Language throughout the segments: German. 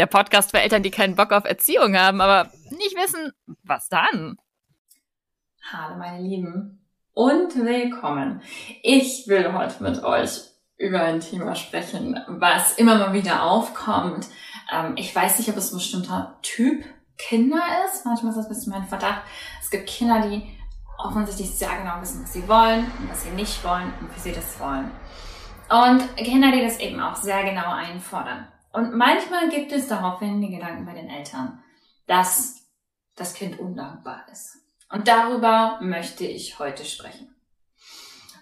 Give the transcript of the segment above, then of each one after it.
der Podcast für Eltern, die keinen Bock auf Erziehung haben, aber nicht wissen, was dann. Hallo meine Lieben und willkommen. Ich will heute mit euch über ein Thema sprechen, was immer mal wieder aufkommt. Ähm, ich weiß nicht, ob es ein bestimmter Typ Kinder ist. Manchmal ist das ein bisschen mein Verdacht. Es gibt Kinder, die offensichtlich sehr genau wissen, was sie wollen und was sie nicht wollen und wie sie das wollen. Und Kinder, die das eben auch sehr genau einfordern. Und manchmal gibt es daraufhin die Gedanken bei den Eltern, dass das Kind undankbar ist. Und darüber möchte ich heute sprechen.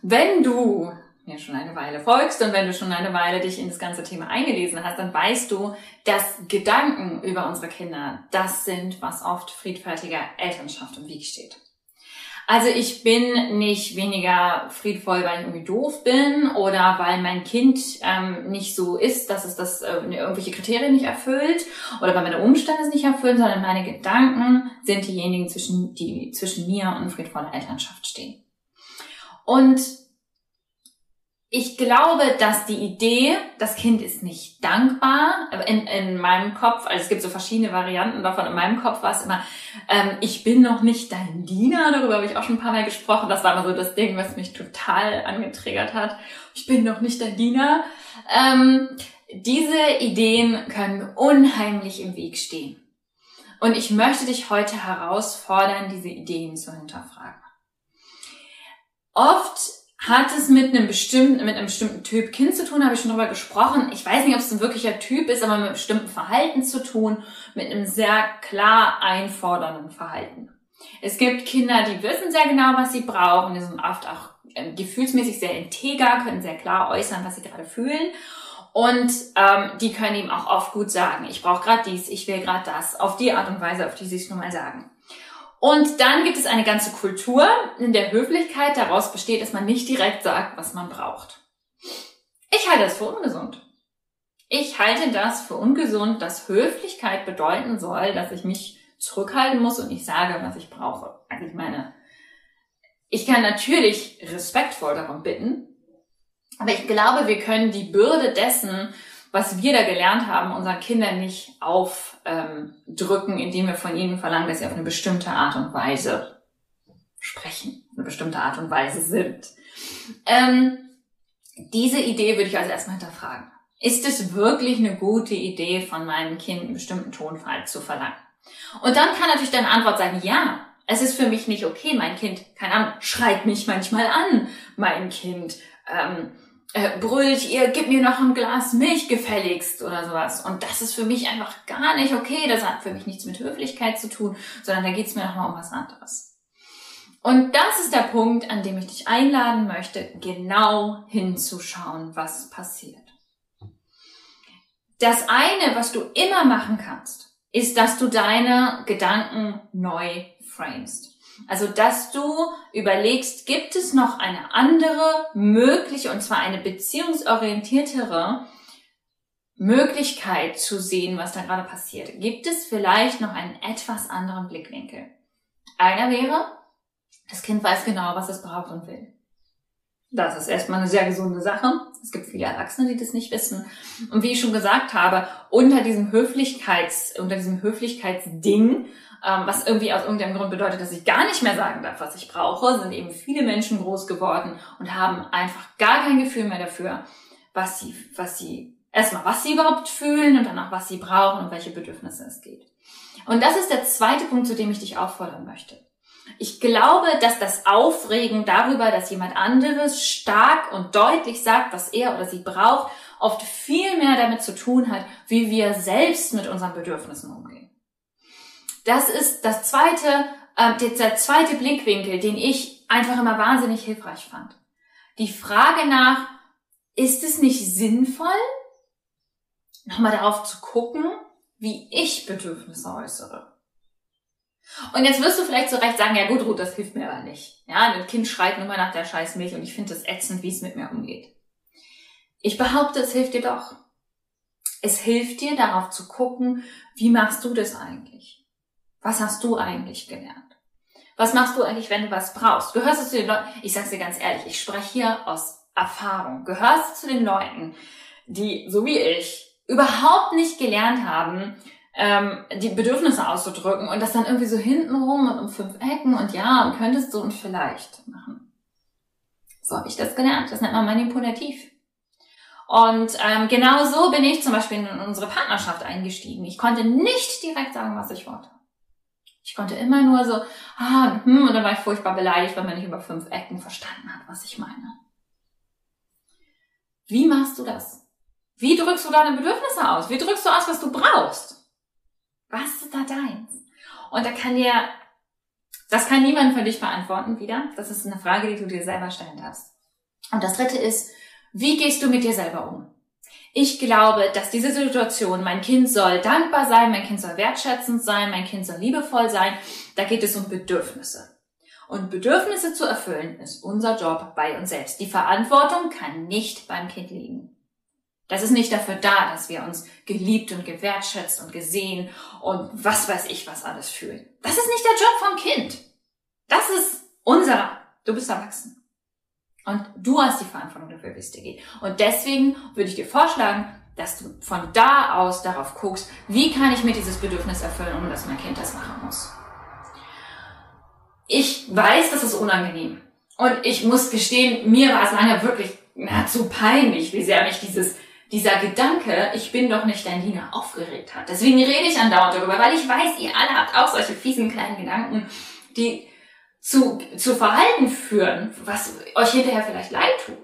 Wenn du mir schon eine Weile folgst und wenn du schon eine Weile dich in das ganze Thema eingelesen hast, dann weißt du, dass Gedanken über unsere Kinder das sind, was oft friedfertiger Elternschaft im Weg steht. Also ich bin nicht weniger friedvoll, weil ich irgendwie doof bin oder weil mein Kind ähm, nicht so ist, dass es das äh, irgendwelche Kriterien nicht erfüllt oder weil meine Umstände es nicht erfüllen, sondern meine Gedanken sind diejenigen, zwischen, die zwischen mir und friedvoller Elternschaft stehen. Und ich glaube, dass die Idee, das Kind ist nicht dankbar, in, in meinem Kopf, also es gibt so verschiedene Varianten davon, in meinem Kopf war es immer, ähm, ich bin noch nicht dein Diener, darüber habe ich auch schon ein paar Mal gesprochen, das war immer so das Ding, was mich total angetriggert hat. Ich bin noch nicht dein Diener. Ähm, diese Ideen können unheimlich im Weg stehen. Und ich möchte dich heute herausfordern, diese Ideen zu hinterfragen. Oft hat es mit einem bestimmten, mit einem bestimmten Typ Kind zu tun, habe ich schon drüber gesprochen. Ich weiß nicht, ob es ein wirklicher Typ ist, aber mit einem bestimmten Verhalten zu tun, mit einem sehr klar einfordernden Verhalten. Es gibt Kinder, die wissen sehr genau, was sie brauchen, die sind oft auch äh, gefühlsmäßig sehr integer, können sehr klar äußern, was sie gerade fühlen. Und ähm, die können ihm auch oft gut sagen, ich brauche gerade dies, ich will gerade das, auf die Art und Weise, auf die sie es nun mal sagen. Und dann gibt es eine ganze Kultur, in der Höflichkeit daraus besteht, dass man nicht direkt sagt, was man braucht. Ich halte das für ungesund. Ich halte das für ungesund, dass Höflichkeit bedeuten soll, dass ich mich zurückhalten muss und nicht sage, was ich brauche. Also ich meine, ich kann natürlich respektvoll darum bitten, aber ich glaube, wir können die Bürde dessen, was wir da gelernt haben, unseren Kindern nicht aufdrücken, ähm, indem wir von ihnen verlangen, dass sie auf eine bestimmte Art und Weise sprechen, eine bestimmte Art und Weise sind. Ähm, diese Idee würde ich also erstmal hinterfragen. Ist es wirklich eine gute Idee, von meinem Kind einen bestimmten Tonfall zu verlangen? Und dann kann natürlich deine Antwort sein, ja, es ist für mich nicht okay. Mein Kind, keine Ahnung, schreit mich manchmal an. Mein Kind ähm, äh, brüllt ihr, gib mir noch ein Glas Milch gefälligst oder sowas. Und das ist für mich einfach gar nicht okay. Das hat für mich nichts mit Höflichkeit zu tun, sondern da geht es mir nochmal um was anderes. Und das ist der Punkt, an dem ich dich einladen möchte, genau hinzuschauen, was passiert. Das eine, was du immer machen kannst, ist, dass du deine Gedanken neu framest. Also, dass du überlegst, gibt es noch eine andere mögliche, und zwar eine beziehungsorientiertere Möglichkeit zu sehen, was da gerade passiert? Gibt es vielleicht noch einen etwas anderen Blickwinkel? Einer wäre, das Kind weiß genau, was es braucht und will. Das ist erstmal eine sehr gesunde Sache. Es gibt viele Erwachsene, die das nicht wissen. Und wie ich schon gesagt habe, unter diesem Höflichkeits, unter diesem Höflichkeitsding, ähm, was irgendwie aus irgendeinem Grund bedeutet, dass ich gar nicht mehr sagen darf, was ich brauche, sind eben viele Menschen groß geworden und haben einfach gar kein Gefühl mehr dafür, was sie, was sie, erstmal was sie überhaupt fühlen und dann auch was sie brauchen und welche Bedürfnisse es geht. Und das ist der zweite Punkt, zu dem ich dich auffordern möchte. Ich glaube, dass das Aufregen darüber, dass jemand anderes stark und deutlich sagt, was er oder sie braucht, oft viel mehr damit zu tun hat, wie wir selbst mit unseren Bedürfnissen umgehen. Das ist das zweite, äh, der zweite Blickwinkel, den ich einfach immer wahnsinnig hilfreich fand. Die Frage nach, ist es nicht sinnvoll, nochmal darauf zu gucken, wie ich Bedürfnisse äußere? Und jetzt wirst du vielleicht zu Recht sagen, ja gut, Ruth, das hilft mir aber nicht. Ja, ein Kind schreit nur mal nach der scheiß Milch und ich finde es ätzend, wie es mit mir umgeht. Ich behaupte, es hilft dir doch. Es hilft dir, darauf zu gucken, wie machst du das eigentlich? Was hast du eigentlich gelernt? Was machst du eigentlich, wenn du was brauchst? Gehörst du zu den Leuten, ich sag's dir ganz ehrlich, ich spreche hier aus Erfahrung. Gehörst du zu den Leuten, die, so wie ich, überhaupt nicht gelernt haben, ähm, die Bedürfnisse auszudrücken und das dann irgendwie so hintenrum und um fünf Ecken und ja, und könntest du und vielleicht machen. So habe ich das gelernt. Das nennt man manipulativ. Und ähm, genau so bin ich zum Beispiel in unsere Partnerschaft eingestiegen. Ich konnte nicht direkt sagen, was ich wollte. Ich konnte immer nur so, ah, hm, und dann war ich furchtbar beleidigt, weil man nicht über fünf Ecken verstanden hat, was ich meine. Wie machst du das? Wie drückst du deine Bedürfnisse aus? Wie drückst du aus, was du brauchst? Was ist da deins? Und da kann dir, das kann niemand für dich beantworten wieder. Das ist eine Frage, die du dir selber stellen darfst. Und das dritte ist, wie gehst du mit dir selber um? Ich glaube, dass diese Situation, mein Kind soll dankbar sein, mein Kind soll wertschätzend sein, mein Kind soll liebevoll sein, da geht es um Bedürfnisse. Und Bedürfnisse zu erfüllen ist unser Job bei uns selbst. Die Verantwortung kann nicht beim Kind liegen. Das ist nicht dafür da, dass wir uns geliebt und gewertschätzt und gesehen und was weiß ich was alles fühlen. Das ist nicht der Job vom Kind. Das ist unserer. Du bist erwachsen. Und du hast die Verantwortung dafür, wie es dir geht. Und deswegen würde ich dir vorschlagen, dass du von da aus darauf guckst, wie kann ich mir dieses Bedürfnis erfüllen, ohne dass mein Kind das machen muss. Ich weiß, das ist unangenehm. Und ich muss gestehen, mir war es lange wirklich nahezu peinlich, wie sehr mich dieses dieser Gedanke, ich bin doch nicht dein Diener, aufgeregt hat. Deswegen rede ich andauernd darüber, weil ich weiß, ihr alle habt auch solche fiesen kleinen Gedanken, die zu, zu Verhalten führen, was euch hinterher vielleicht leid tut.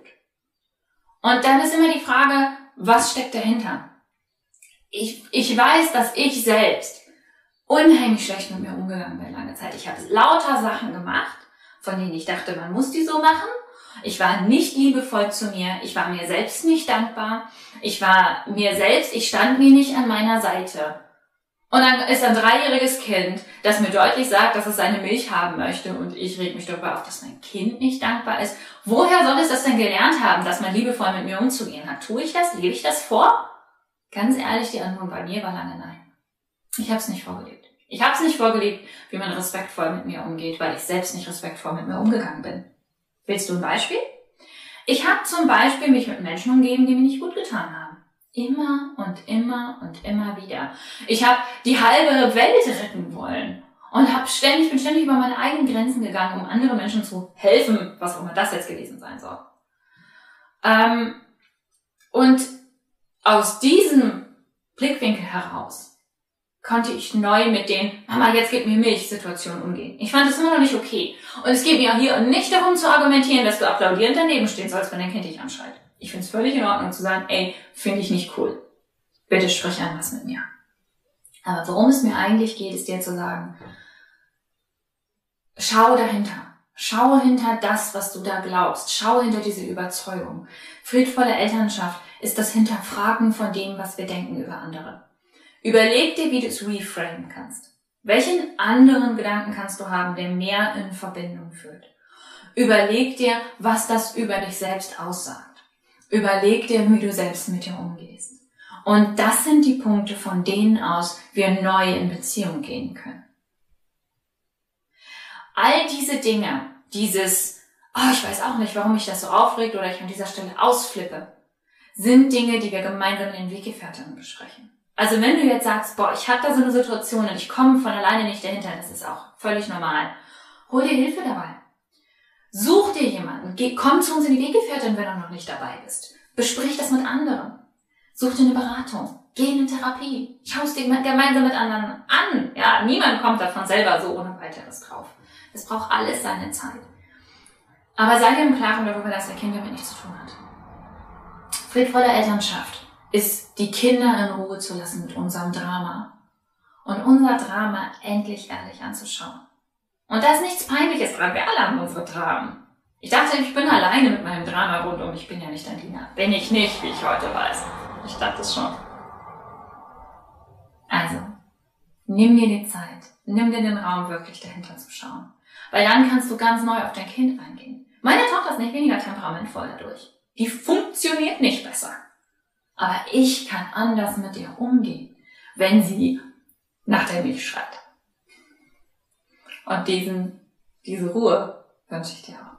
Und dann ist immer die Frage, was steckt dahinter? Ich, ich weiß, dass ich selbst unheimlich schlecht mit mir umgegangen bin lange Zeit. Ich habe lauter Sachen gemacht, von denen ich dachte, man muss die so machen. Ich war nicht liebevoll zu mir. Ich war mir selbst nicht dankbar. Ich war mir selbst, ich stand mir nicht an meiner Seite. Und dann ist ein dreijähriges Kind, das mir deutlich sagt, dass es seine Milch haben möchte und ich reg mich darüber auf, dass mein Kind nicht dankbar ist. Woher soll es das denn gelernt haben, dass man liebevoll mit mir umzugehen hat? Tue ich das? Lebe ich das vor? Ganz ehrlich, die Antwort bei mir war lange nein. Ich habe es nicht vorgelebt. Ich habe es nicht vorgelebt, wie man respektvoll mit mir umgeht, weil ich selbst nicht respektvoll mit mir umgegangen bin. Willst du ein Beispiel? Ich habe zum Beispiel mich mit Menschen umgeben, die mir nicht gut getan haben. Immer und immer und immer wieder. Ich habe die halbe Welt retten wollen und habe ständig, bin ständig über meine eigenen Grenzen gegangen, um andere Menschen zu helfen, was auch immer das jetzt gewesen sein soll. Ähm, und aus diesem Blickwinkel heraus konnte ich neu mit den Mama, jetzt gib mir Milch Situationen umgehen. Ich fand es immer noch nicht okay. Und es geht mir hier nicht darum zu argumentieren, dass du applaudierend daneben stehen sollst, wenn dein Kind dich anschreit. Ich finde es völlig in Ordnung zu sagen, ey, finde ich nicht cool. Bitte sprich anders mit mir. Aber worum es mir eigentlich geht, ist dir zu sagen, schau dahinter. Schau hinter das, was du da glaubst. Schau hinter diese Überzeugung. Friedvolle Elternschaft ist das Hinterfragen von dem, was wir denken über andere Überleg dir, wie du es reframen kannst. Welchen anderen Gedanken kannst du haben, der mehr in Verbindung führt? Überleg dir, was das über dich selbst aussagt. Überleg dir, wie du selbst mit dir umgehst. Und das sind die Punkte, von denen aus wir neu in Beziehung gehen können. All diese Dinge, dieses, oh, ich weiß auch nicht, warum mich das so aufregt oder ich an dieser Stelle ausflippe, sind Dinge, die wir gemeinsam in den Weggefährtinnen besprechen. Also wenn du jetzt sagst, boah, ich habe da so eine Situation und ich komme von alleine nicht dahinter, das ist auch völlig normal. Hol dir Hilfe dabei. Such dir jemanden. Geh, komm zu uns in die Weggefährtin, wenn du noch nicht dabei bist. Besprich das mit anderen. Such dir eine Beratung. Geh in eine Therapie. Schau es dir gemeinsam mit anderen an. Ja, niemand kommt davon selber so ohne weiteres drauf. Es braucht alles seine Zeit. Aber sei dir im Klaren darüber, dass der Kind damit nichts zu tun hat. Friedvolle Elternschaft ist, die Kinder in Ruhe zu lassen mit unserem Drama. Und unser Drama endlich ehrlich anzuschauen. Und da ist nichts Peinliches dran. Wir alle haben unsere Dramen. Ich dachte, ich bin alleine mit meinem Drama rundum. Ich bin ja nicht Dina. Bin ich nicht, wie ich heute weiß. Ich dachte es schon. Also, nimm dir die Zeit. Nimm dir den Raum, wirklich dahinter zu schauen. Weil dann kannst du ganz neu auf dein Kind eingehen. Meine Tochter ist nicht weniger temperamentvoll dadurch. Die funktioniert nicht besser. Aber ich kann anders mit ihr umgehen, wenn sie nach der Milch schreit. Und diesen, diese Ruhe wünsche ich dir auch.